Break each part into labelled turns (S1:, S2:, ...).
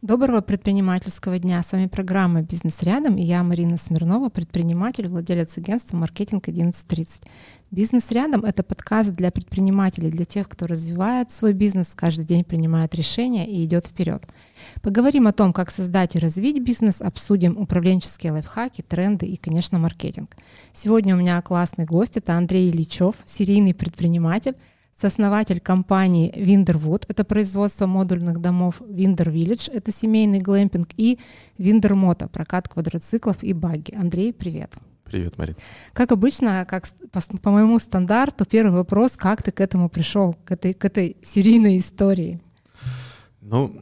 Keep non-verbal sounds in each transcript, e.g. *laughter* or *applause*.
S1: Доброго предпринимательского дня. С вами программа «Бизнес рядом» и я, Марина Смирнова, предприниматель, владелец агентства «Маркетинг 1130». «Бизнес рядом» — это подкаст для предпринимателей, для тех, кто развивает свой бизнес, каждый день принимает решения и идет вперед. Поговорим о том, как создать и развить бизнес, обсудим управленческие лайфхаки, тренды и, конечно, маркетинг. Сегодня у меня классный гость — это Андрей Ильичев, серийный предприниматель, сооснователь компании Winderwood, это производство модульных домов Winder Village, это семейный глэмпинг, и Winder Moto, прокат квадроциклов и багги. Андрей, привет.
S2: Привет, Марин.
S1: Как обычно, как по, по моему стандарту, первый вопрос, как ты к этому пришел, к этой, к этой серийной истории?
S2: Ну,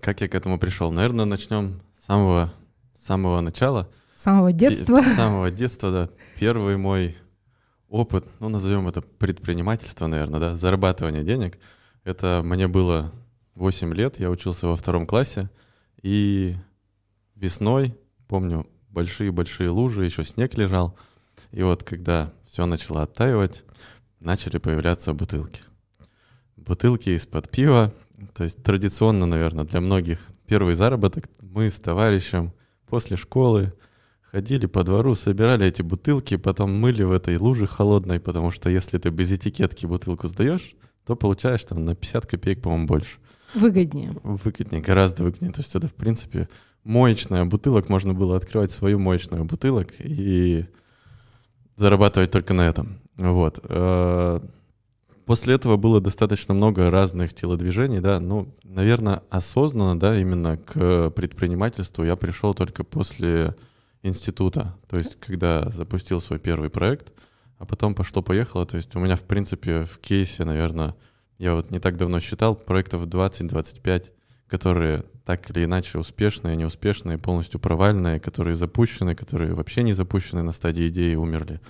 S2: как я к этому пришел? Наверное, начнем с самого, самого начала.
S1: С самого детства?
S2: С самого детства, да. Первый мой опыт, ну, назовем это предпринимательство, наверное, да, зарабатывание денег. Это мне было 8 лет, я учился во втором классе, и весной, помню, большие-большие лужи, еще снег лежал, и вот когда все начало оттаивать, начали появляться бутылки. Бутылки из-под пива, то есть традиционно, наверное, для многих первый заработок мы с товарищем после школы Ходили по двору, собирали эти бутылки, потом мыли в этой луже холодной, потому что если ты без этикетки бутылку сдаешь, то получаешь там на 50 копеек, по-моему, больше.
S1: Выгоднее.
S2: Выгоднее, гораздо выгоднее. То есть это, в принципе, моечная бутылок, можно было открывать свою моечную бутылок и зарабатывать только на этом. Вот. Э, после этого было достаточно много разных телодвижений, да, ну, наверное, осознанно, да, именно к предпринимательству я пришел только после института, то есть когда запустил свой первый проект, а потом пошло-поехало, то есть у меня, в принципе, в кейсе, наверное, я вот не так давно считал, проектов 20-25, которые так или иначе успешные, неуспешные, полностью провальные, которые запущены, которые вообще не запущены на стадии идеи, умерли.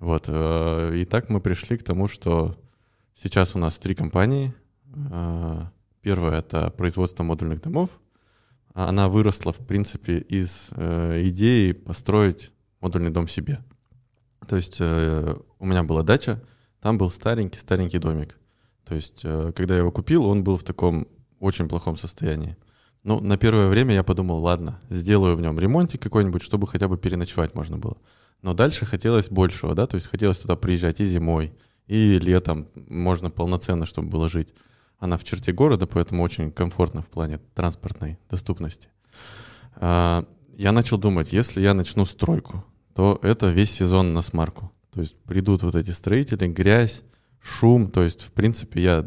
S2: Вот. Э, и так мы пришли к тому, что сейчас у нас три компании. Э, первая — это производство модульных домов, она выросла, в принципе, из э, идеи построить модульный дом себе. То есть э, у меня была дача, там был старенький-старенький домик. То есть, э, когда я его купил, он был в таком очень плохом состоянии. Ну, на первое время я подумал, ладно, сделаю в нем ремонтик какой-нибудь, чтобы хотя бы переночевать можно было. Но дальше хотелось большего, да, то есть хотелось туда приезжать и зимой, и летом можно полноценно, чтобы было жить. Она в черте города, поэтому очень комфортно в плане транспортной доступности. А, я начал думать, если я начну стройку, то это весь сезон на смарку. То есть придут вот эти строители, грязь, шум. То есть, в принципе, я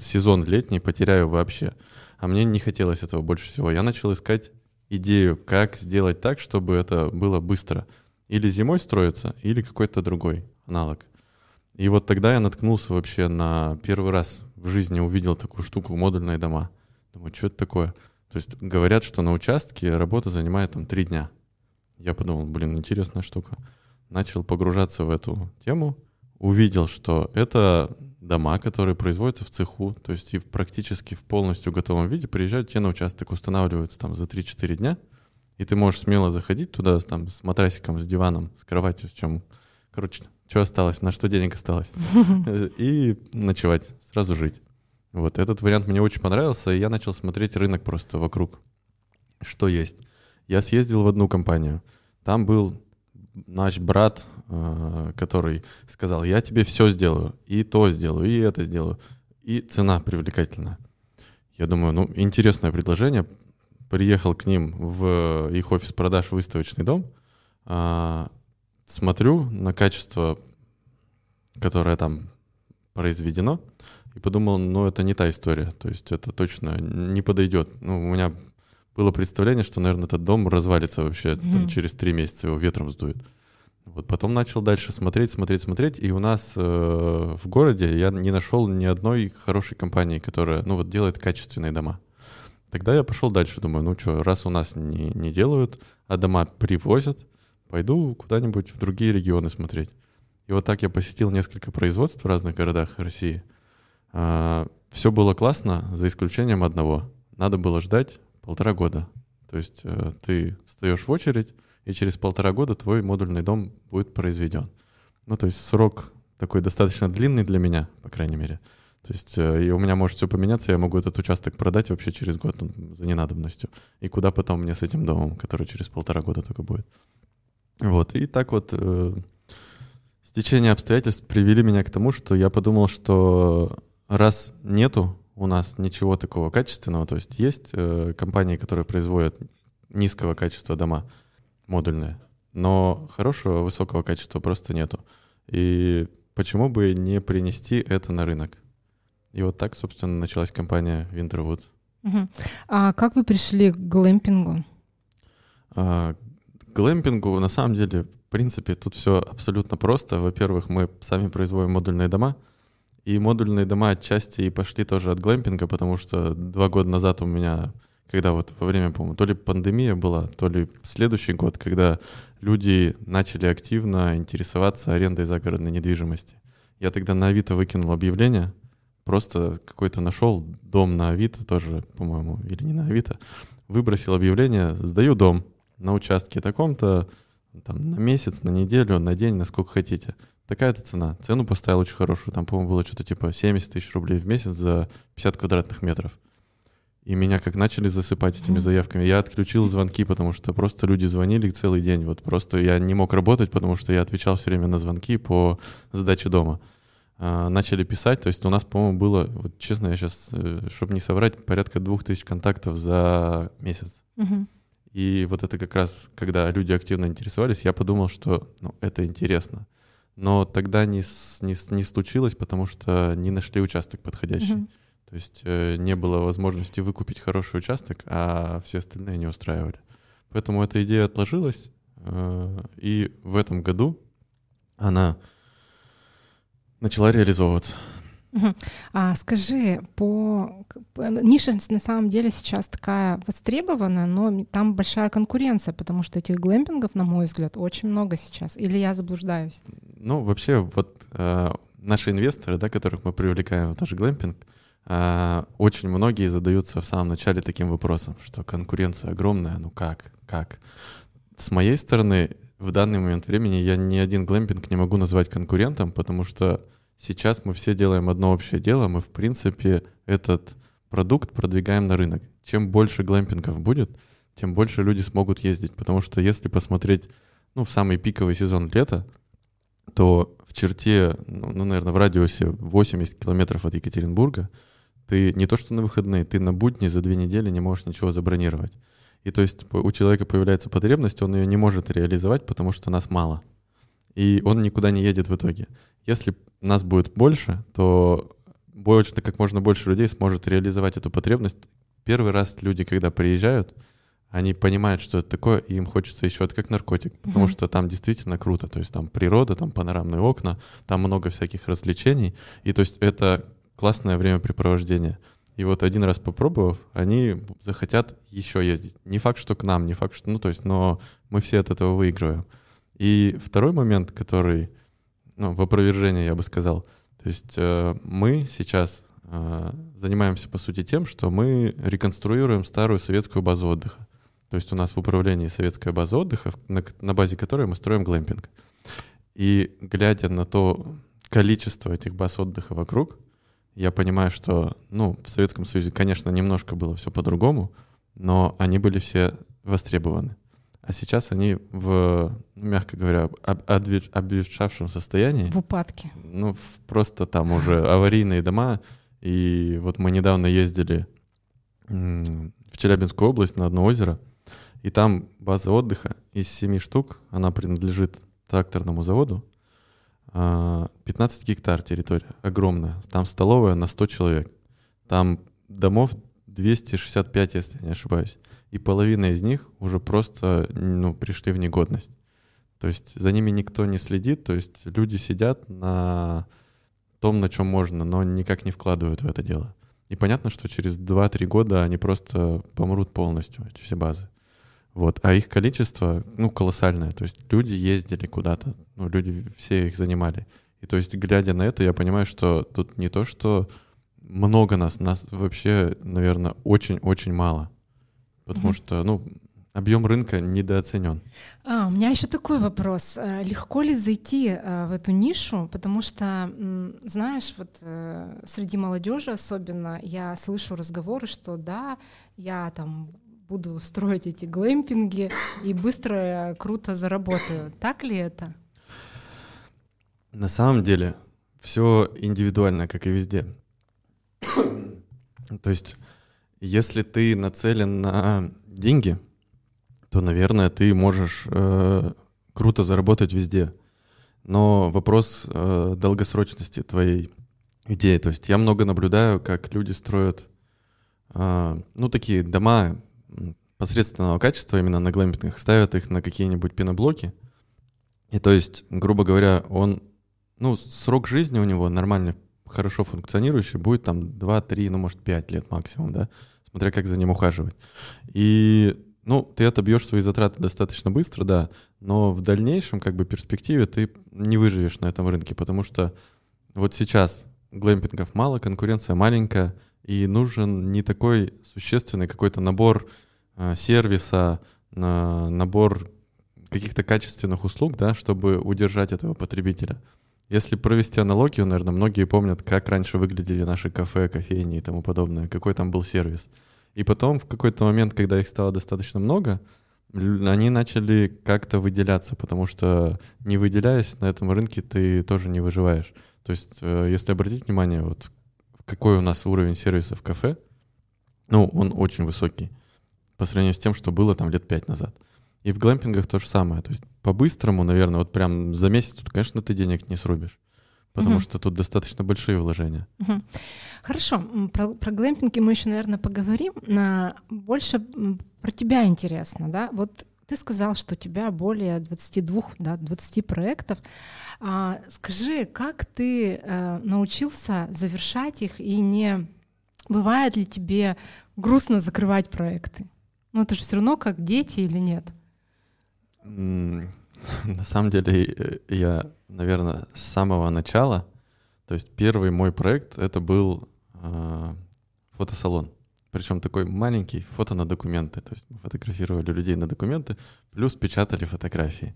S2: сезон летний потеряю вообще. А мне не хотелось этого больше всего. Я начал искать идею, как сделать так, чтобы это было быстро. Или зимой строится, или какой-то другой аналог. И вот тогда я наткнулся вообще на первый раз в жизни увидел такую штуку модульные дома. Думаю, что это такое? То есть говорят, что на участке работа занимает там три дня. Я подумал, блин, интересная штука. Начал погружаться в эту тему, увидел, что это дома, которые производятся в цеху, то есть и практически в полностью готовом виде приезжают тебе на участок, устанавливаются там за 3-4 дня, и ты можешь смело заходить туда там, с матрасиком, с диваном, с кроватью, с чем, короче, что осталось, на что денег осталось, *laughs* и ночевать, сразу жить. Вот этот вариант мне очень понравился, и я начал смотреть рынок просто вокруг, что есть. Я съездил в одну компанию, там был наш брат, э, который сказал, я тебе все сделаю, и то сделаю, и это сделаю, и цена привлекательная. Я думаю, ну, интересное предложение. Приехал к ним в их офис продаж выставочный дом, а, смотрю на качество, которое там произведено, и подумал, ну, это не та история, то есть это точно не подойдет. Ну, у меня было представление, что, наверное, этот дом развалится вообще mm-hmm. там, через три месяца, его ветром сдует. Вот потом начал дальше смотреть, смотреть, смотреть, и у нас э, в городе я не нашел ни одной хорошей компании, которая, ну, вот делает качественные дома. Тогда я пошел дальше, думаю, ну что, раз у нас не, не делают, а дома привозят, пойду куда-нибудь в другие регионы смотреть. И вот так я посетил несколько производств в разных городах России. А, Все было классно, за исключением одного. Надо было ждать полтора года. То есть э, ты встаешь в очередь, и через полтора года твой модульный дом будет произведен. Ну, то есть срок такой достаточно длинный для меня, по крайней мере. То есть э, и у меня может все поменяться, я могу этот участок продать вообще через год ну, за ненадобностью. И куда потом мне с этим домом, который через полтора года только будет. Вот, и так вот э, стечение обстоятельств привели меня к тому, что я подумал, что раз нету у нас ничего такого качественного, то есть есть э, компании, которые производят низкого качества дома модульные, но хорошего, высокого качества просто нету. И почему бы не принести это на рынок? И вот так, собственно, началась компания Winterwood.
S1: Угу. А как вы пришли к глэмпингу?
S2: А, глэмпингу, на самом деле, в принципе, тут все абсолютно просто. Во-первых, мы сами производим модульные дома, и модульные дома отчасти и пошли тоже от глэмпинга, потому что два года назад у меня, когда вот во время, по-моему, то ли пандемия была, то ли следующий год, когда люди начали активно интересоваться арендой загородной недвижимости. Я тогда на Авито выкинул объявление, просто какой-то нашел дом на Авито тоже, по-моему, или не на Авито, выбросил объявление, сдаю дом на участке таком-то, там, на месяц, на неделю, на день, насколько хотите. Такая-то цена. Цену поставил очень хорошую. Там, по-моему, было что-то типа 70 тысяч рублей в месяц за 50 квадратных метров. И меня как начали засыпать этими заявками. Я отключил звонки, потому что просто люди звонили целый день. Вот просто я не мог работать, потому что я отвечал все время на звонки по сдаче дома. А, начали писать, то есть у нас, по-моему, было, вот честно, я сейчас, э, чтобы не соврать, порядка двух тысяч контактов за месяц.
S1: Угу.
S2: И вот это как раз, когда люди активно интересовались, я подумал, что ну, это интересно. Но тогда не, не, не случилось, потому что не нашли участок подходящий. Mm-hmm. То есть э, не было возможности выкупить хороший участок, а все остальные не устраивали. Поэтому эта идея отложилась, э, и в этом году она начала реализовываться.
S1: А скажи, по ниша на самом деле сейчас такая востребованная, но там большая конкуренция, потому что этих глэмпингов, на мой взгляд, очень много сейчас. Или я заблуждаюсь?
S2: Ну, вообще, вот э, наши инвесторы, да, которых мы привлекаем в наш глэмпинг, э, очень многие задаются в самом начале таким вопросом, что конкуренция огромная, ну как, как? С моей стороны, в данный момент времени я ни один глэмпинг не могу назвать конкурентом, потому что Сейчас мы все делаем одно общее дело, мы, в принципе, этот продукт продвигаем на рынок. Чем больше глэмпингов будет, тем больше люди смогут ездить, потому что если посмотреть, ну, в самый пиковый сезон лета, то в черте, ну, ну наверное, в радиусе 80 километров от Екатеринбурга ты не то что на выходные, ты на будни за две недели не можешь ничего забронировать. И то есть у человека появляется потребность, он ее не может реализовать, потому что нас мало. И он никуда не едет в итоге. Если нас будет больше, то больше, как можно больше людей сможет реализовать эту потребность. Первый раз люди, когда приезжают, они понимают, что это такое, и им хочется еще это как наркотик, потому mm-hmm. что там действительно круто. То есть там природа, там панорамные окна, там много всяких развлечений. И то есть это классное времяпрепровождение. И вот один раз попробовав, они захотят еще ездить. Не факт, что к нам, не факт, что... Ну, то есть, но мы все от этого выигрываем. И второй момент, который ну, в опровержение, я бы сказал. То есть э, мы сейчас э, занимаемся, по сути, тем, что мы реконструируем старую советскую базу отдыха. То есть у нас в управлении советская база отдыха, на, на базе которой мы строим глэмпинг. И глядя на то количество этих баз отдыха вокруг, я понимаю, что, ну, в Советском Союзе, конечно, немножко было все по-другому, но они были все востребованы а сейчас они в, мягко говоря, об, обветшавшем состоянии.
S1: В упадке.
S2: Ну, просто там уже аварийные дома. И вот мы недавно ездили в Челябинскую область на одно озеро, и там база отдыха из семи штук, она принадлежит тракторному заводу, 15 а, гектар территория, огромная. Там столовая на 100 человек. Там домов 265, если я не ошибаюсь и половина из них уже просто ну, пришли в негодность. То есть за ними никто не следит, то есть люди сидят на том, на чем можно, но никак не вкладывают в это дело. И понятно, что через 2-3 года они просто помрут полностью, эти все базы. Вот. А их количество, ну, колоссальное. То есть люди ездили куда-то, ну, люди все их занимали. И то есть, глядя на это, я понимаю, что тут не то, что много нас, нас вообще, наверное, очень-очень мало. Потому mm-hmm. что, ну, объем рынка недооценен.
S1: А, у меня еще такой вопрос. Э, легко ли зайти э, в эту нишу? Потому что, знаешь, вот э, среди молодежи особенно я слышу разговоры, что да, я там буду строить эти глэмпинги и быстро, круто заработаю. Так ли это?
S2: На самом деле все индивидуально, как и везде. То есть, если ты нацелен на деньги, то, наверное, ты можешь э, круто заработать везде. Но вопрос э, долгосрочности твоей идеи. То есть я много наблюдаю, как люди строят, э, ну, такие дома посредственного качества именно на глэмпингах, ставят их на какие-нибудь пеноблоки. И то есть, грубо говоря, он, ну, срок жизни у него нормальный, хорошо функционирующий, будет там 2-3, ну, может, 5 лет максимум, да, смотря как за ним ухаживать. И ну, ты отобьешь свои затраты достаточно быстро, да, но в дальнейшем, как бы, перспективе ты не выживешь на этом рынке, потому что вот сейчас глэмпингов мало, конкуренция маленькая, и нужен не такой существенный какой-то набор э, сервиса, на, набор каких-то качественных услуг, да, чтобы удержать этого потребителя. Если провести аналогию, наверное, многие помнят, как раньше выглядели наши кафе, кофейни и тому подобное, какой там был сервис. И потом в какой-то момент, когда их стало достаточно много, они начали как-то выделяться, потому что не выделяясь на этом рынке, ты тоже не выживаешь. То есть, э, если обратить внимание, вот какой у нас уровень сервиса в кафе, ну, он очень высокий по сравнению с тем, что было там лет пять назад. И в глэмпингах то же самое. То есть по-быстрому, наверное, вот прям за месяц тут, конечно, ты денег не срубишь потому угу. что тут достаточно большие вложения.
S1: Угу. Хорошо, про, про глэмпинги мы еще, наверное, поговорим. На, больше про тебя интересно, да? Вот ты сказал, что у тебя более 22, да, 20 проектов. А, скажи, как ты а, научился завершать их и не бывает ли тебе грустно закрывать проекты? Ну это же все равно как дети или нет? *laughs*
S2: На самом деле, э, я, наверное, с самого начала, то есть первый мой проект, это был э, фотосалон. Причем такой маленький, фото на документы. То есть мы фотографировали людей на документы, плюс печатали фотографии.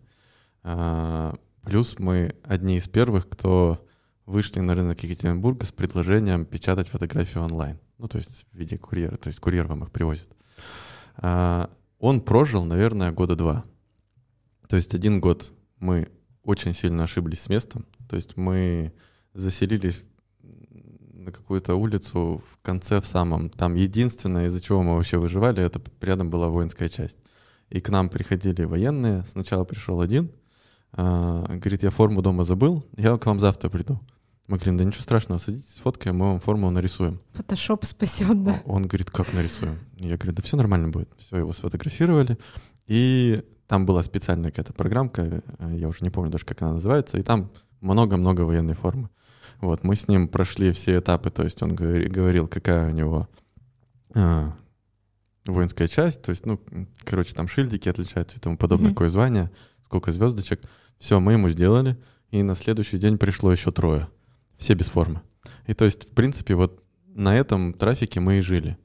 S2: Э, плюс мы одни из первых, кто вышли на рынок Екатеринбурга с предложением печатать фотографии онлайн. Ну, то есть в виде курьера, то есть курьер вам их привозит. Э, он прожил, наверное, года два. То есть один год мы очень сильно ошиблись с местом. То есть мы заселились на какую-то улицу в конце, в самом. Там единственное, из-за чего мы вообще выживали, это рядом была воинская часть. И к нам приходили военные. Сначала пришел один, э, говорит, я форму дома забыл, я к вам завтра приду. Мы говорим, да ничего страшного, садитесь, фоткаем, мы вам форму нарисуем.
S1: Фотошоп спасет, да.
S2: Он говорит, как нарисуем? Я говорю, да все нормально будет. Все, его сфотографировали. И там была специальная какая-то программка, э, я уже не помню даже, как она называется, и там много-много военной формы. Вот, мы с ним прошли все этапы, то есть он говорил, какая у него а, воинская часть, то есть, ну, короче, там шильдики отличаются и тому подобное, mm-hmm. какое звание, сколько звездочек. Все, мы ему сделали, и на следующий день пришло еще трое, все без формы. И то есть, в принципе, вот на этом трафике мы и жили.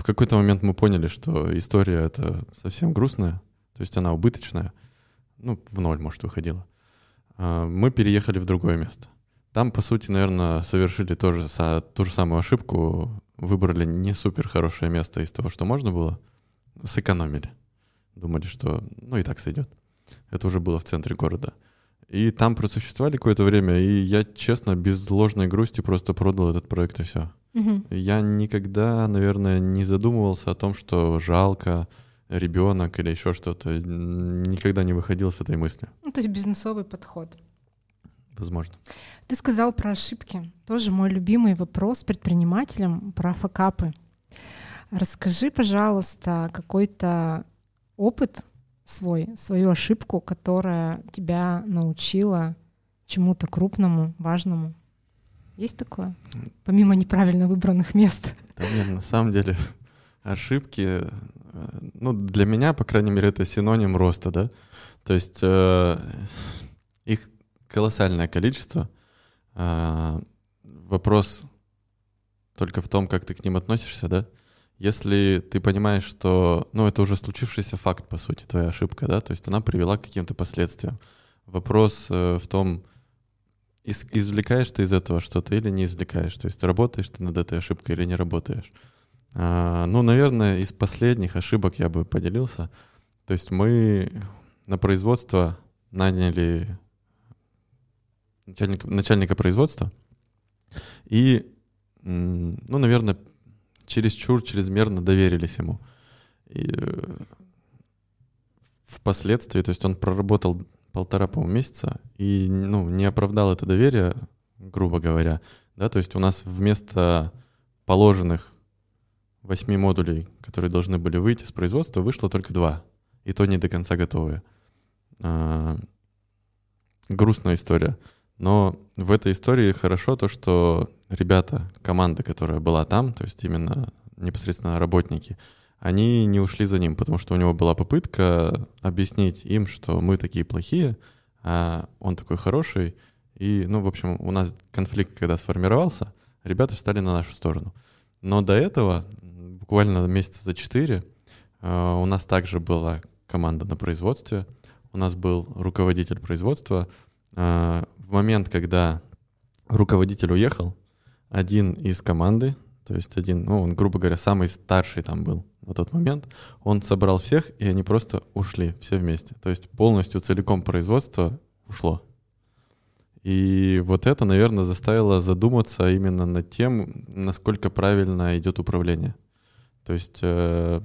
S2: В какой-то момент мы поняли, что история это совсем грустная, то есть она убыточная, ну, в ноль, может, выходила. А, мы переехали в другое место. Там, по сути, наверное, совершили тоже, ту же самую ошибку, выбрали не супер хорошее место из того, что можно было, сэкономили. Думали, что, ну, и так сойдет. Это уже было в центре города. И там просуществовали какое-то время, и я, честно, без ложной грусти просто продал этот проект, и все. Угу. Я никогда, наверное, не задумывался о том, что жалко ребенок или еще что-то. Никогда не выходил с этой мысли.
S1: Ну, то есть бизнесовый подход.
S2: Возможно.
S1: Ты сказал про ошибки. Тоже мой любимый вопрос предпринимателям про факапы. Расскажи, пожалуйста, какой-то опыт свой, свою ошибку, которая тебя научила чему-то крупному, важному. Есть такое? Помимо неправильно выбранных мест.
S2: Да нет, на самом деле *laughs* ошибки, э, ну, для меня, по крайней мере, это синоним роста, да? То есть э, их колоссальное количество. Э, вопрос только в том, как ты к ним относишься, да? Если ты понимаешь, что, ну, это уже случившийся факт, по сути, твоя ошибка, да, то есть она привела к каким-то последствиям. Вопрос э, в том, из, извлекаешь ты из этого что-то или не извлекаешь, то есть работаешь ты над этой ошибкой или не работаешь. А, ну, наверное, из последних ошибок я бы поделился. То есть мы на производство наняли начальника, начальника производства и, ну, наверное, чересчур, чрезмерно доверились ему. И э, впоследствии, то есть он проработал полтора, по-моему, месяца и, ну, не оправдал это доверие, грубо говоря, да, то есть у нас вместо положенных восьми модулей, которые должны были выйти с производства, вышло только два, и то не до конца готовые. А, грустная история. Но в этой истории хорошо то, что ребята, команда, которая была там, то есть именно непосредственно работники, они не ушли за ним, потому что у него была попытка объяснить им, что мы такие плохие, а он такой хороший. И, ну, в общем, у нас конфликт, когда сформировался, ребята встали на нашу сторону. Но до этого, буквально месяца за четыре, а, у нас также была команда на производстве, у нас был руководитель производства, а, в момент, когда руководитель уехал, один из команды, то есть один, ну, он, грубо говоря, самый старший там был на тот момент, он собрал всех, и они просто ушли все вместе. То есть полностью, целиком производство ушло. И вот это, наверное, заставило задуматься именно над тем, насколько правильно идет управление. То есть, э,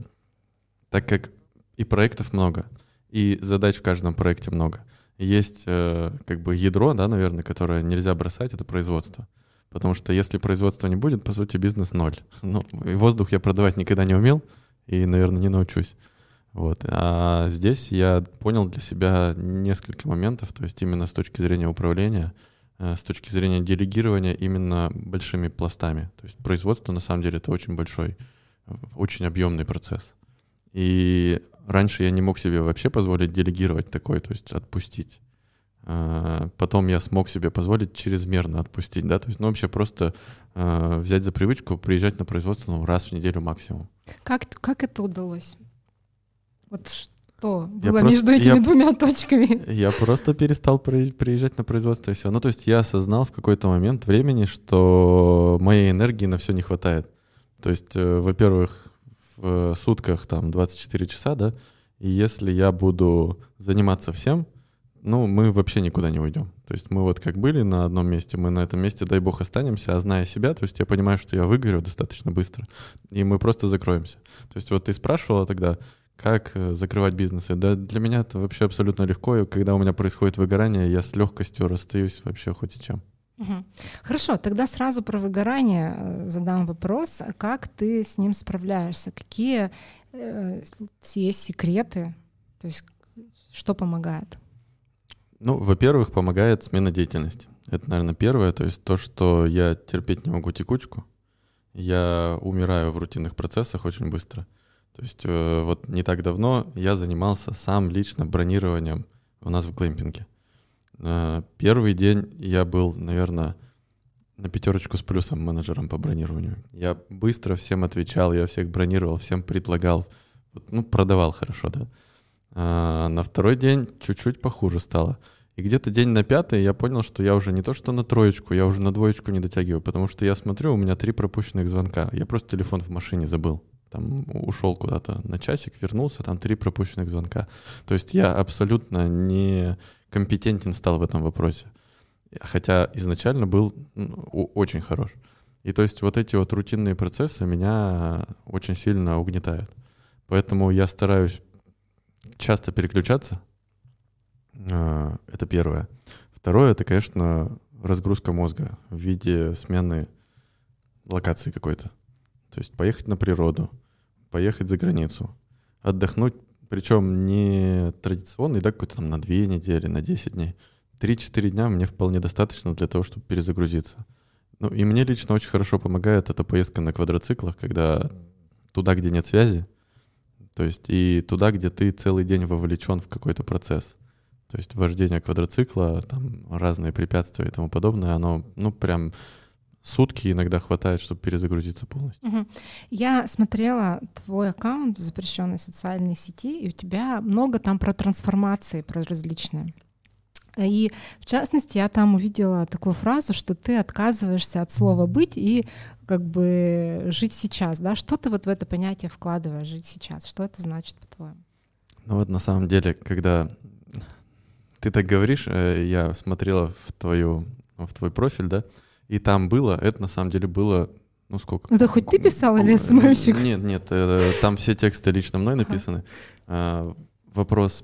S2: так как и проектов много, и задач в каждом проекте много, есть э, как бы ядро, да, наверное, которое нельзя бросать, это производство. Потому что если производства не будет, по сути, бизнес ноль. Ну, воздух я продавать никогда не умел и, наверное, не научусь. Вот. А здесь я понял для себя несколько моментов, то есть именно с точки зрения управления, э, с точки зрения делегирования именно большими пластами. То есть производство, на самом деле, это очень большой, очень объемный процесс. И раньше я не мог себе вообще позволить делегировать такой, то есть отпустить. А, потом я смог себе позволить чрезмерно отпустить, да, то есть, ну, вообще просто э, взять за привычку приезжать на производство ну, раз в неделю максимум.
S1: Как, как это удалось? Вот что я было просто, между этими я, двумя точками? *laughs*
S2: Я просто перестал приезжать на производство и все. Ну, то есть я осознал в какой-то момент времени, что моей энергии на все не хватает. То есть, э, во-первых, в сутках там 24 часа, да, и если я буду заниматься всем, ну, мы вообще никуда не уйдем. То есть мы вот как были на одном месте, мы на этом месте, дай бог, останемся, а зная себя, то есть я понимаю, что я выгорю достаточно быстро, и мы просто закроемся. То есть вот ты спрашивала тогда, как э, закрывать бизнесы? Да для меня это вообще абсолютно легко, и когда у меня происходит выгорание, я с легкостью расстаюсь вообще хоть с чем.
S1: Хорошо, тогда сразу про выгорание э, задам вопрос. Как ты с ним справляешься? Какие э, есть секреты? То есть что помогает?
S2: Ну, во-первых, помогает смена деятельности. Это, наверное, первое. То есть то, что я терпеть не могу текучку. Я умираю в рутинных процессах очень быстро. То есть э, вот не так давно я занимался сам лично бронированием у нас в глэмпинге. Э, первый день я был, наверное, на пятерочку с плюсом менеджером по бронированию. Я быстро всем отвечал, я всех бронировал, всем предлагал, ну, продавал хорошо, да. А на второй день чуть-чуть похуже стало. И где-то день на пятый я понял, что я уже не то что на троечку, я уже на двоечку не дотягиваю, потому что я смотрю, у меня три пропущенных звонка. Я просто телефон в машине забыл. Там ушел куда-то на часик, вернулся, там три пропущенных звонка. То есть я абсолютно не компетентен стал в этом вопросе. Хотя изначально был очень хорош. И то есть вот эти вот рутинные процессы меня очень сильно угнетают. Поэтому я стараюсь часто переключаться. А, это первое. Второе, это, конечно, разгрузка мозга в виде смены локации какой-то. То есть поехать на природу, поехать за границу, отдохнуть причем не традиционный, да, какой-то там на две недели, на 10 дней. 3-4 дня мне вполне достаточно для того, чтобы перезагрузиться. Ну, и мне лично очень хорошо помогает эта поездка на квадроциклах, когда туда, где нет связи, то есть и туда, где ты целый день вовлечен в какой-то процесс. То есть вождение квадроцикла, там разные препятствия и тому подобное, оно, ну, прям сутки иногда хватает, чтобы перезагрузиться полностью.
S1: Угу. Я смотрела твой аккаунт в запрещенной социальной сети, и у тебя много там про трансформации, про различные. И в частности, я там увидела такую фразу, что ты отказываешься от слова быть и как бы жить сейчас, да? Что ты вот в это понятие вкладываешь жить сейчас? Что это значит по-твоему?
S2: Ну вот на самом деле, когда ты так говоришь, э, я смотрела в твою в твой профиль, да, и там было, это на самом деле было, ну сколько?
S1: Это хоть ты писал или СММщик?
S2: Нет, нет, э, там все тексты лично мной написаны. Ага. Вопрос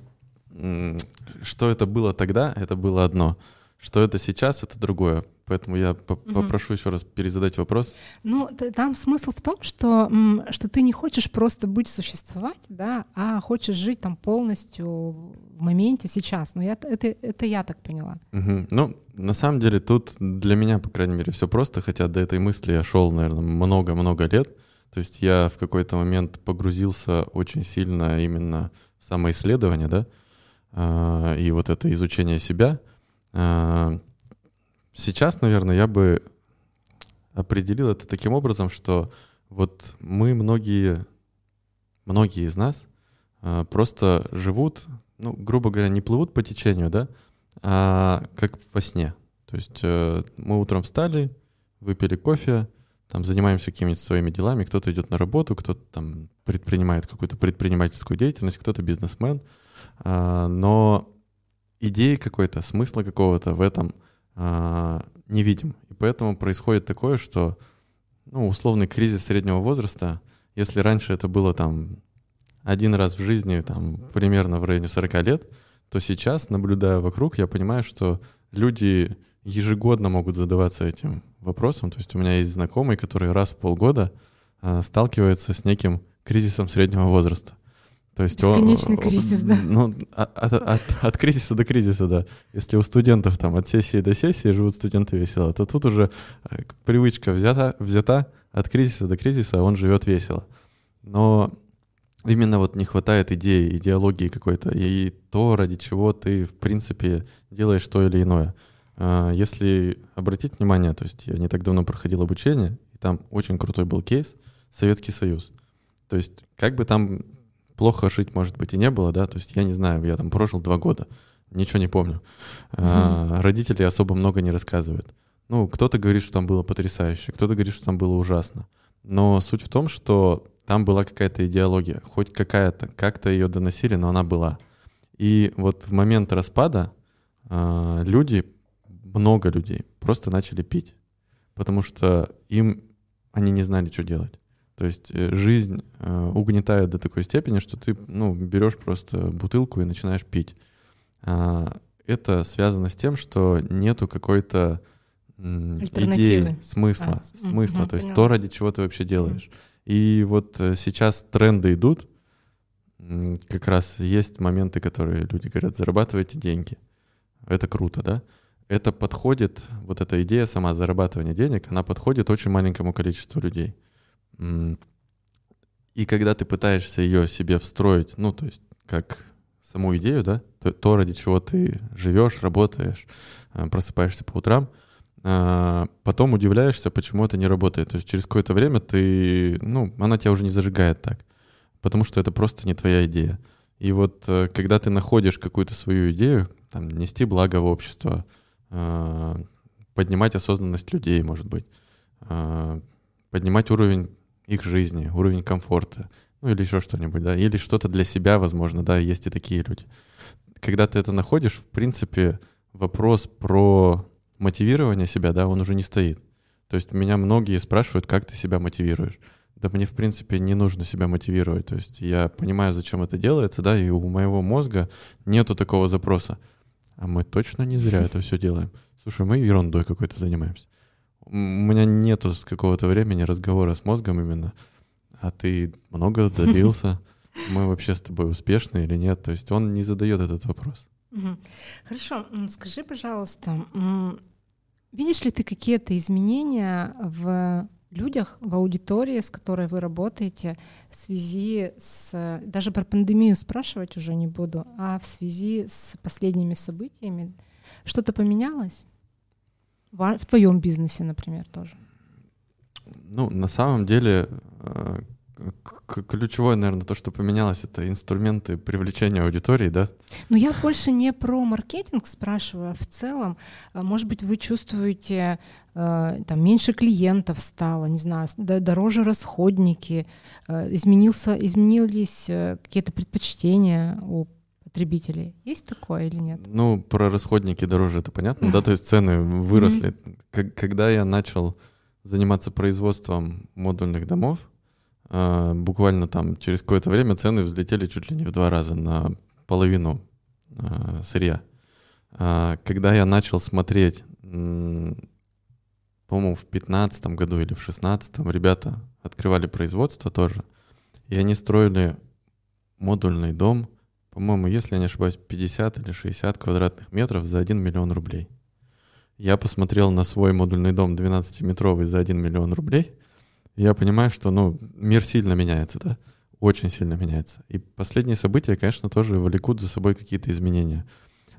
S2: что это было тогда, это было одно. Что это сейчас, это другое. Поэтому я по попрошу еще раз перезадать вопрос.
S1: Ну, там смысл в том, что, что ты не хочешь просто быть, существовать, да, а хочешь жить там полностью в моменте сейчас. Ну, я, это, это я так поняла.
S2: Угу. Ну, на самом деле тут для меня, по крайней мере, все просто, хотя до этой мысли я шел, наверное, много-много лет. То есть я в какой-то момент погрузился очень сильно именно в самоисследование, да, а, и вот это изучение себя. Сейчас, наверное, я бы определил это таким образом, что вот мы многие, многие из нас а, просто живут, ну, грубо говоря, не плывут по течению, да, а как во сне. То есть э, мы утром встали, выпили кофе, там занимаемся какими-то своими делами, кто-то идет на работу, кто-то там предпринимает какую-то предпринимательскую деятельность, кто-то бизнесмен — а, но идеи какой-то, смысла какого-то в этом не видим. И поэтому происходит такое, что ну, условный кризис среднего возраста, если раньше это было там один раз в жизни, там примерно в районе 40 лет, то сейчас, наблюдая вокруг, я понимаю, что люди ежегодно могут задаваться этим вопросом. То есть у меня есть знакомый, который раз в полгода э, сталкивается с неким кризисом среднего возраста.
S1: То есть Бесконечный он, кризис, да.
S2: Ну, от, от, от, кризиса до кризиса, да. Если у студентов там от сессии до сессии живут студенты весело, то тут уже э, привычка взята, взята от кризиса до кризиса, а он живет весело. Но именно вот не хватает идеи, идеологии какой-то, и то, ради чего ты, в принципе, делаешь то или иное. А, если обратить внимание, то есть я не так давно проходил обучение, и там очень крутой был кейс Советский Союз. То есть как бы там плохо жить, может быть, и не было, да, то есть я не знаю, я там прожил два года, ничего не помню. Угу. А, родители особо много не рассказывают. Ну, кто-то говорит, что там было потрясающе, кто-то говорит, что там было ужасно. Но суть в том, что там была какая-то идеология, хоть какая-то, как-то ее доносили, но она была. И вот в момент распада э, люди, много людей, просто начали пить, потому что им они не знали, что делать. То есть э, жизнь э, угнетает до такой степени, что ты ну, берешь просто бутылку и начинаешь пить. А, это связано с тем, что нету какой-то идеи, смысла, а, смысла, то есть поняла. то, ради чего ты вообще делаешь. И вот э, сейчас тренды идут, как раз есть моменты, которые люди говорят, зарабатывайте деньги. Это круто, да? Это подходит, вот эта идея сама зарабатывания денег, она подходит очень маленькому количеству людей. И когда ты пытаешься ее себе встроить, ну, то есть как саму идею, да, то, то ради чего ты живешь, работаешь, э, просыпаешься по утрам, а, потом удивляешься, почему это не работает. То есть через какое-то время ты, ну, она тебя уже не зажигает так, потому что это просто не твоя идея. И вот э, когда ты находишь какую-то свою идею, там, нести благо в общество, а, поднимать осознанность людей, может быть, а, поднимать уровень их жизни, уровень комфорта, ну или еще что-нибудь, да, или что-то для себя, возможно, да, есть и такие люди. Когда ты это находишь, в принципе, вопрос про мотивирование себя, да, он уже не стоит. То есть меня многие спрашивают, как ты себя мотивируешь. Да мне, в принципе, не нужно себя мотивировать. То есть я понимаю, зачем это делается, да, и у моего мозга нету такого запроса. А мы точно не зря это все делаем. Слушай, мы ерундой какой-то занимаемся у меня нету с какого-то времени разговора с мозгом именно. А ты много *laughs* добился? Мы вообще с тобой успешны или нет? То есть он не задает этот вопрос.
S1: Хорошо, скажи, пожалуйста, видишь ли ты какие-то изменения в людях, в аудитории, с которой вы работаете, в связи с... Даже про пандемию спрашивать уже не буду, а в связи с последними событиями. Что-то поменялось? В твоем бизнесе, например, тоже?
S2: Ну, на самом деле, ключевое, наверное, то, что поменялось, это инструменты привлечения аудитории, да?
S1: Но я больше не про маркетинг спрашиваю, а в целом, а, может быть, вы чувствуете, а, там меньше клиентов стало, не знаю, дороже расходники, изменился, изменились э, какие-то предпочтения у потребителей. Есть такое или нет?
S2: Ну, про расходники дороже, это понятно, да, *laughs* то есть цены выросли. Когда я начал заниматься производством модульных домов, а, буквально там через какое-то время цены взлетели чуть ли не в два раза на половину а, сырья. А, когда я начал смотреть, по-моему, в 2015 году или в 2016 ребята открывали производство тоже, и они строили модульный дом, по-моему, если я не ошибаюсь, 50 или 60 квадратных метров за 1 миллион рублей. Я посмотрел на свой модульный дом 12-метровый за 1 миллион рублей — я понимаю, что, ну, мир сильно меняется, да, очень сильно меняется. И последние события, конечно, тоже влекут за собой какие-то изменения.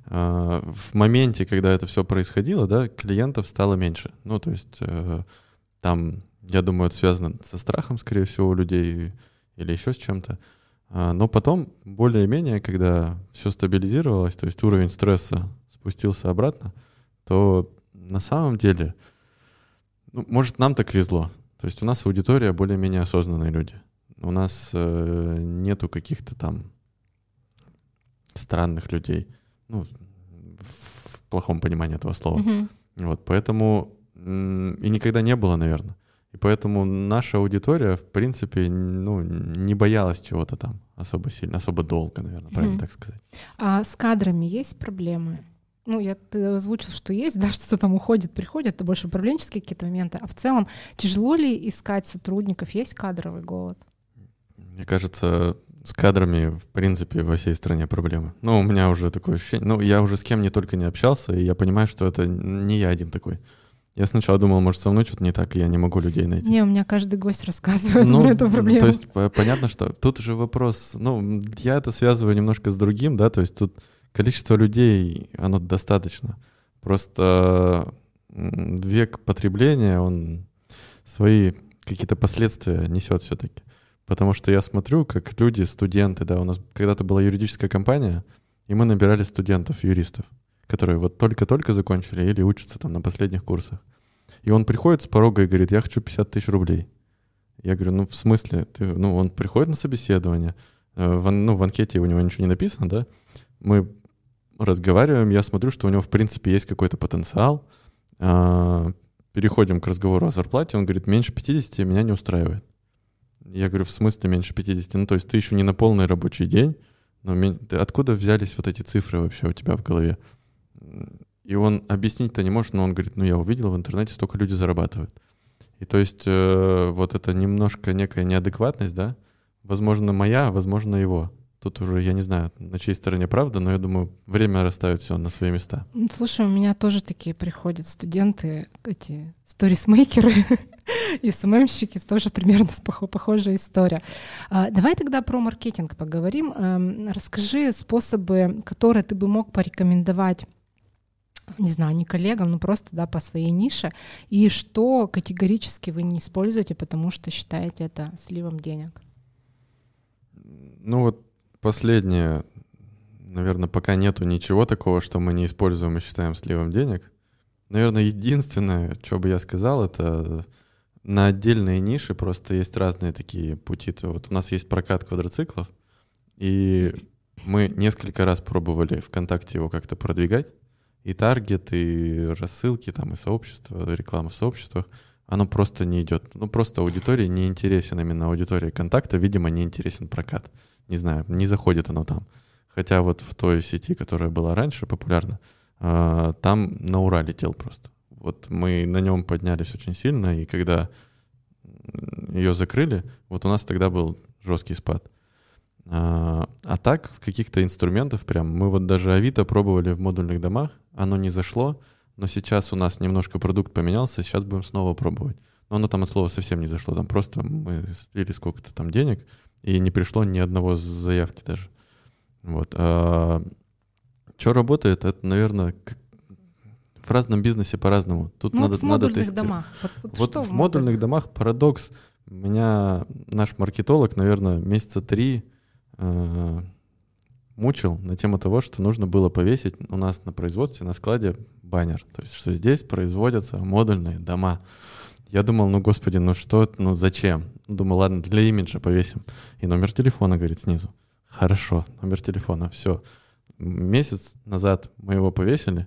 S2: А, в моменте, когда это все происходило, да, клиентов стало меньше. Ну, то есть э, там, я думаю, это связано со страхом, скорее всего, у людей или еще с чем-то. А, но потом, более-менее, когда все стабилизировалось, то есть уровень стресса спустился обратно, то на самом деле, ну, может, нам так везло. То есть у нас аудитория более-менее осознанные люди. У нас э, нету каких-то там странных людей, ну, в, в плохом понимании этого слова. Mm-hmm. Вот, поэтому и никогда не было, наверное. И поэтому наша аудитория, в принципе, ну, не боялась чего-то там особо сильно, особо долго, наверное, mm-hmm. правильно так сказать.
S1: А с кадрами есть проблемы? ну, я ты озвучил, что есть, *laughs* да, что-то там уходит, приходит, это больше управленческие какие-то моменты. А в целом, тяжело ли искать сотрудников? Есть кадровый голод?
S2: Мне кажется, с кадрами, в принципе, во всей стране проблемы. Ну, у меня уже такое ощущение. Ну, я уже с кем не только не общался, и я понимаю, что это не я один такой. Я сначала думал, может, со мной что-то не так, и я не могу людей найти.
S1: Не, у меня каждый гость рассказывает ну, про эту проблему.
S2: То есть понятно, что тут уже вопрос, ну, я это связываю немножко с другим, да, то есть тут количество людей, оно достаточно. Просто век потребления, он свои какие-то последствия несет все-таки. Потому что я смотрю, как люди, студенты, да, у нас когда-то была юридическая компания, и мы набирали студентов, юристов, которые вот только-только закончили или учатся там на последних курсах. И он приходит с порога и говорит, я хочу 50 тысяч рублей. Я говорю, ну в смысле? Ты, ну он приходит на собеседование, э, в, ну в анкете у него ничего не написано, да? Мы разговариваем, я смотрю, что у него, в принципе, есть какой-то потенциал. А, переходим к разговору о зарплате. Он говорит, меньше 50 меня не устраивает. Я говорю, в смысле меньше 50? Ну, то есть ты еще не на полный рабочий день, но откуда взялись вот эти цифры вообще у тебя в голове? И он объяснить-то не может, но он говорит, ну, я увидел в интернете, столько люди зарабатывают. И то есть э, вот это немножко некая неадекватность, да, возможно, моя, а возможно, его. Тут уже, я не знаю, на чьей стороне правда, но я думаю, время расставит все на свои места.
S1: Слушай, у меня тоже такие приходят студенты, эти сторисмейкеры и *laughs* СММщики, тоже примерно похожая история. А, давай тогда про маркетинг поговорим. Эм, расскажи способы, которые ты бы мог порекомендовать не знаю, не коллегам, но просто да, по своей нише, и что категорически вы не используете, потому что считаете это сливом денег?
S2: Ну вот последнее, наверное, пока нету ничего такого, что мы не используем и считаем сливом денег. Наверное, единственное, что бы я сказал, это на отдельные ниши просто есть разные такие пути. Вот у нас есть прокат квадроциклов, и мы несколько раз пробовали ВКонтакте его как-то продвигать. И таргет, и рассылки, там, и сообщества, реклама в сообществах, оно просто не идет. Ну, просто аудитории не интересен именно аудитория контакта, видимо, не интересен прокат не знаю, не заходит оно там. Хотя вот в той сети, которая была раньше популярна, а, там на ура летел просто. Вот мы на нем поднялись очень сильно, и когда ее закрыли, вот у нас тогда был жесткий спад. А, а так, в каких-то инструментах прям, мы вот даже Авито пробовали в модульных домах, оно не зашло, но сейчас у нас немножко продукт поменялся, сейчас будем снова пробовать. Но оно там от слова совсем не зашло, там просто мы слили сколько-то там денег, и не пришло ни одного заявки даже. Вот. А, что работает, это, наверное, в разном бизнесе по-разному. Тут
S1: ну,
S2: надо,
S1: вот в
S2: надо
S1: модульных
S2: тестировать.
S1: домах. Вот, вот
S2: Вот
S1: что
S2: в модульных домах парадокс. Меня наш маркетолог, наверное, месяца три э, мучил на тему того, что нужно было повесить у нас на производстве, на складе баннер. То есть, что здесь производятся модульные дома. Я думал, ну, господи, ну что, ну зачем? Думал, ладно, для имиджа повесим. И номер телефона, говорит, снизу. Хорошо, номер телефона, все. Месяц назад мы его повесили,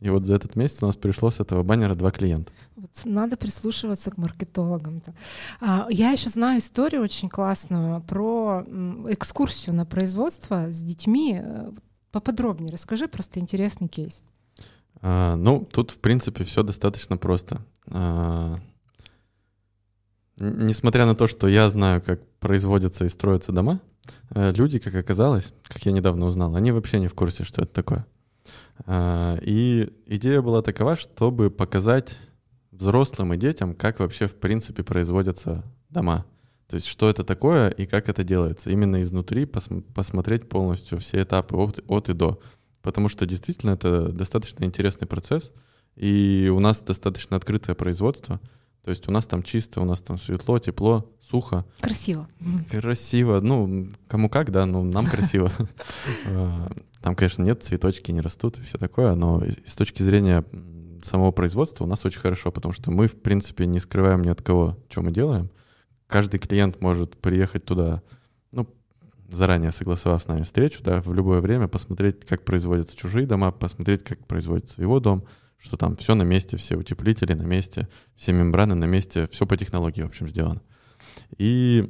S2: и вот за этот месяц у нас пришло с этого баннера два клиента.
S1: Вот надо прислушиваться к маркетологам-то. А, я еще знаю историю очень классную про экскурсию на производство с детьми. Э, Поподробнее расскажи, просто интересный кейс.
S2: А, ну, тут, в принципе, все достаточно просто. А, несмотря на то, что я знаю, как производятся и строятся дома, э, люди, как оказалось, как я недавно узнал, они вообще не в курсе, что это такое. А, и идея была такова, чтобы показать взрослым и детям, как вообще, в принципе, производятся дома. То есть, что это такое и как это делается. Именно изнутри пос- посмотреть полностью все этапы от, от и до. Потому что действительно это достаточно интересный процесс. И у нас достаточно открытое производство. То есть у нас там чисто, у нас там светло, тепло, сухо,
S1: Красиво.
S2: красиво. Ну, кому как, да, ну, нам *laughs* красиво. *laughs* Там, конечно, нет, цветочки не растут и все такое, но с точки зрения самого производства у нас очень хорошо, потому что мы, в принципе, не скрываем ни от кого, что мы делаем. Каждый клиент может приехать туда, ну, заранее согласовав с нами встречу, да, в любое время посмотреть, как производятся чужие дома, посмотреть, как производится его дом, что там все на месте, все утеплители на месте, все мембраны на месте, все по технологии, в общем, сделано. И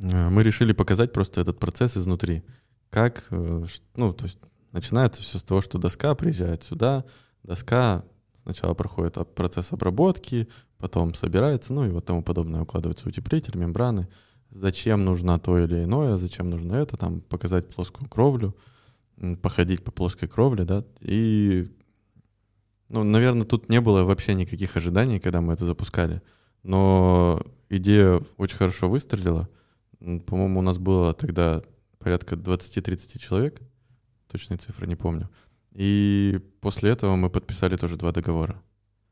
S2: э, мы решили показать просто этот процесс изнутри. Как, э, ну, то есть начинается все с того, что доска приезжает сюда, доска сначала проходит процесс обработки, потом собирается, ну и вот тому подобное, укладывается утеплитель, мембраны. Зачем нужно то или иное, зачем нужно это, там показать плоскую кровлю, походить по плоской кровле, да, и, ну, наверное, тут не было вообще никаких ожиданий, когда мы это запускали, но идея очень хорошо выстрелила. По-моему, у нас было тогда порядка 20-30 человек, точные цифры не помню. И после этого мы подписали тоже два договора.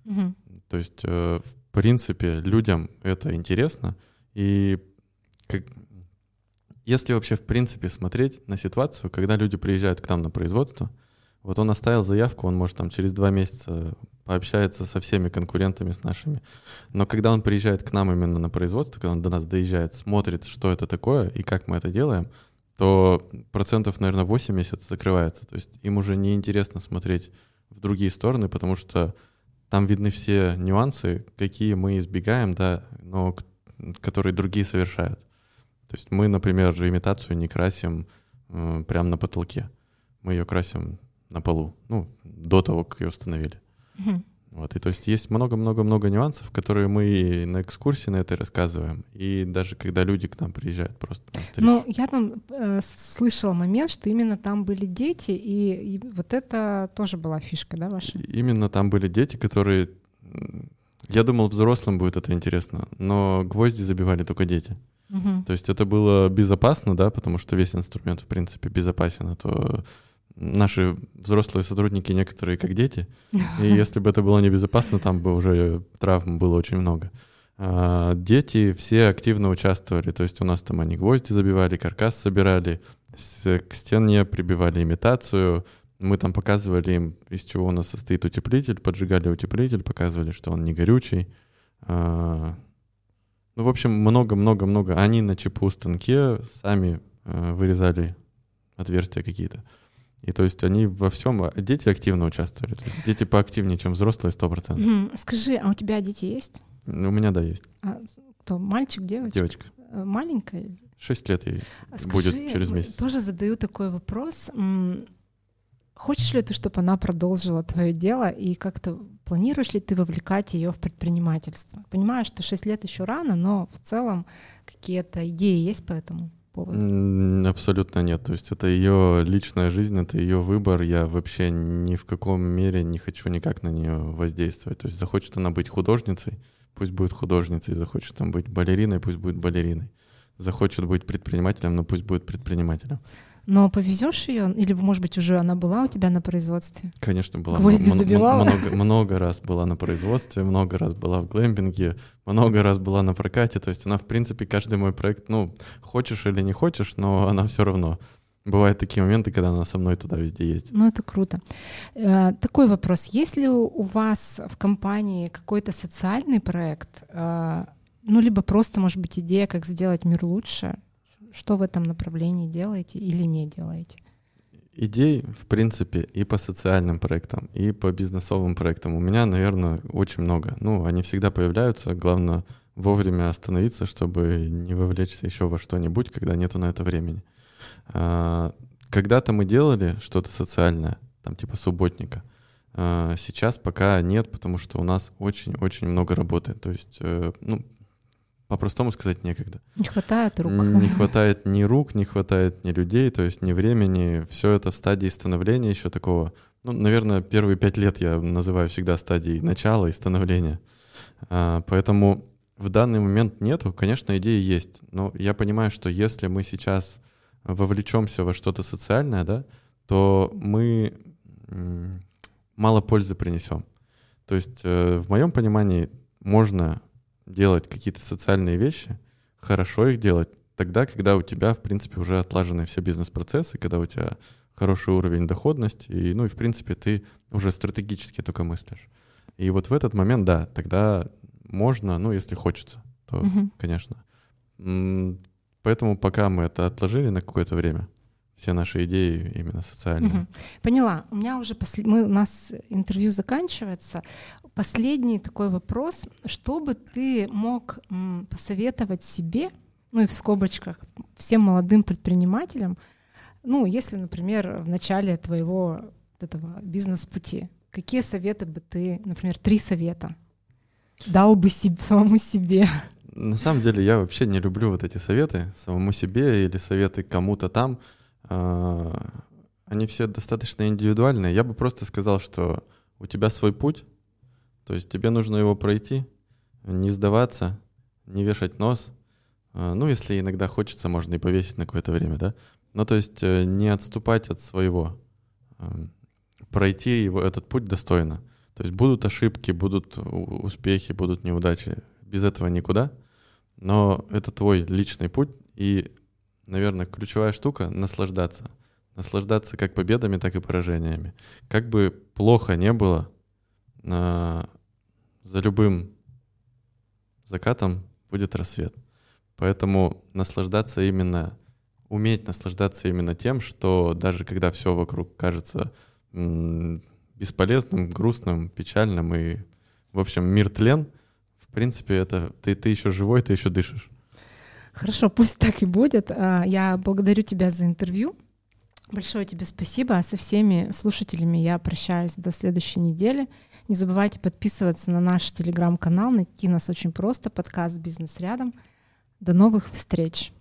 S1: Мгм.
S2: То есть, э, в принципе, людям это интересно. И как- если вообще, в принципе, смотреть на ситуацию, когда люди приезжают к нам на производство, вот он оставил заявку, он может там через два месяца пообщается со всеми конкурентами, с нашими. Но когда он приезжает к нам именно на производство, когда он до нас доезжает, смотрит, что это такое и как мы это делаем, то процентов, наверное, 80 закрывается. То есть им уже не интересно смотреть в другие стороны, потому что там видны все нюансы, какие мы избегаем, да, но которые другие совершают. То есть мы, например, имитацию не красим э, прямо на потолке. Мы ее красим на полу, ну, до того, как ее установили.
S1: Мгм.
S2: Вот, и то есть есть много-много-много нюансов, которые мы на экскурсии на это рассказываем, и даже когда люди к нам приезжают просто на встречу.
S1: Ну, я там э, слышала момент, что именно там были дети, и, и вот это тоже была фишка, да, ваша?
S2: Именно там были дети, которые... Я думал, взрослым будет это интересно, но гвозди забивали только дети.
S1: Мгм.
S2: То есть это было безопасно, да, потому что весь инструмент, в принципе, безопасен, а то наши взрослые сотрудники некоторые как дети, *laughs* и если бы это было небезопасно, там бы уже травм было очень много. А, Дети все активно участвовали, то есть у нас там они гвозди забивали, каркас собирали, к стене прибивали имитацию, мы там показывали им, из чего у нас состоит утеплитель, поджигали утеплитель, показывали, что он не горючий. А, Ну, в общем, много-много-много. Они на ЧПУ станке сами э, вырезали отверстия какие-то. И то есть они во всем, а дети активно участвовали. Дети поактивнее, чем взрослые, 100%.
S1: Мгм. Скажи, а у тебя дети есть?
S2: У меня, да, есть
S1: А, кто, мальчик, девочка?
S2: девочка.
S1: Э, Маленькая?
S2: 6 лет ей
S1: А
S2: будет
S1: скажи,
S2: через
S1: м,
S2: месяц.
S1: Тоже задаю такой вопрос. Хочешь ли ты, чтобы она продолжила твое дело, и как-то планируешь ли ты вовлекать ее в предпринимательство? Понимаю, что 6 лет еще рано, но в целом какие-то идеи есть по этому поводу?
S2: М, Абсолютно нет. То есть это ее личная жизнь, это ее выбор. Я вообще ни в каком мере не хочу никак на нее воздействовать. То есть захочет она быть художницей, пусть будет художницей. Захочет там быть балериной, пусть будет балериной. Захочет быть предпринимателем, но пусть будет предпринимателем.
S1: Но повезешь ее, или, может быть, уже она была у тебя на производстве?
S2: Конечно, была.
S1: Гвозди забивала?
S2: Много, много раз была на производстве, много раз была в глэмпинге, много раз была на прокате. То есть она, в принципе, каждый мой проект, ну, хочешь или не хочешь, но она все равно. Бывают такие моменты, когда она со мной туда везде ездит.
S1: Ну, это круто. Э, такой вопрос. Есть ли у вас в компании какой-то социальный проект, э, ну, либо просто, может быть, идея, как сделать мир лучше? Что в этом направлении делаете или не делаете?
S2: Идей, в принципе, и по социальным проектам, и по бизнесовым проектам у меня, наверное, очень много. Ну, они всегда появляются, главное вовремя остановиться, чтобы не вовлечься еще во что-нибудь, когда нету на это времени. А, когда-то мы делали что-то социальное, там типа субботника. А, сейчас пока нет, потому что у нас очень-очень много работы. То есть, э, ну, по-простому сказать некогда.
S1: Не хватает рук.
S2: Не хватает ни рук, не хватает ни людей, то есть ни времени. Все это в стадии становления еще такого. Ну, наверное, первые пять лет я называю всегда стадией начала и становления. А, поэтому в данный момент нету. Конечно, идеи есть, но я понимаю, что если мы сейчас вовлечемся во что-то социальное, да, то мы мало пользы принесем. То есть э, в моем понимании можно делать какие-то социальные вещи, хорошо их делать тогда, когда у тебя, в принципе, уже отлажены все бизнес-процессы, когда у тебя хороший уровень доходности, и, ну и, в принципе, ты уже стратегически только мыслишь. И вот в этот момент, да, тогда можно, ну, если хочется, то, угу. конечно. Поэтому пока мы это отложили на какое-то время, все наши идеи именно социальные. Угу.
S1: Поняла. У меня уже послед... Мы, у нас интервью заканчивается. Последний такой вопрос. Что бы ты мог посоветовать себе, ну и в скобочках, всем молодым предпринимателям, ну, если, например, в начале твоего этого бизнес-пути, какие советы бы ты, например, три совета дал бы себе, самому себе?
S2: На самом деле я вообще не люблю вот эти советы самому себе или советы кому-то там. А, они все достаточно индивидуальные. Я бы просто сказал, что у тебя свой путь, то есть тебе нужно его пройти, не сдаваться, не вешать нос. А, ну, если иногда хочется, можно и повесить на какое-то время, да. Ну, то есть э, не отступать от своего, пройти его, этот путь достойно. То есть будут ошибки, будут успехи, будут неудачи. Без этого никуда. Но это твой личный путь, и наверное, ключевая штука — наслаждаться. Наслаждаться как победами, так и поражениями. Как бы плохо не было, а, за любым закатом будет рассвет. Поэтому наслаждаться именно, уметь наслаждаться именно тем, что даже когда все вокруг кажется бесполезным, грустным, печальным и, в общем, мир тлен, в принципе, это ты, ты еще живой, ты еще дышишь.
S1: Хорошо, пусть так и будет. А, я благодарю тебя за интервью. Большое тебе спасибо. Со всеми слушателями я прощаюсь до следующей недели. Не забывайте подписываться на наш телеграм-канал. Найти нас очень просто. Подкаст «Бизнес рядом». До новых встреч!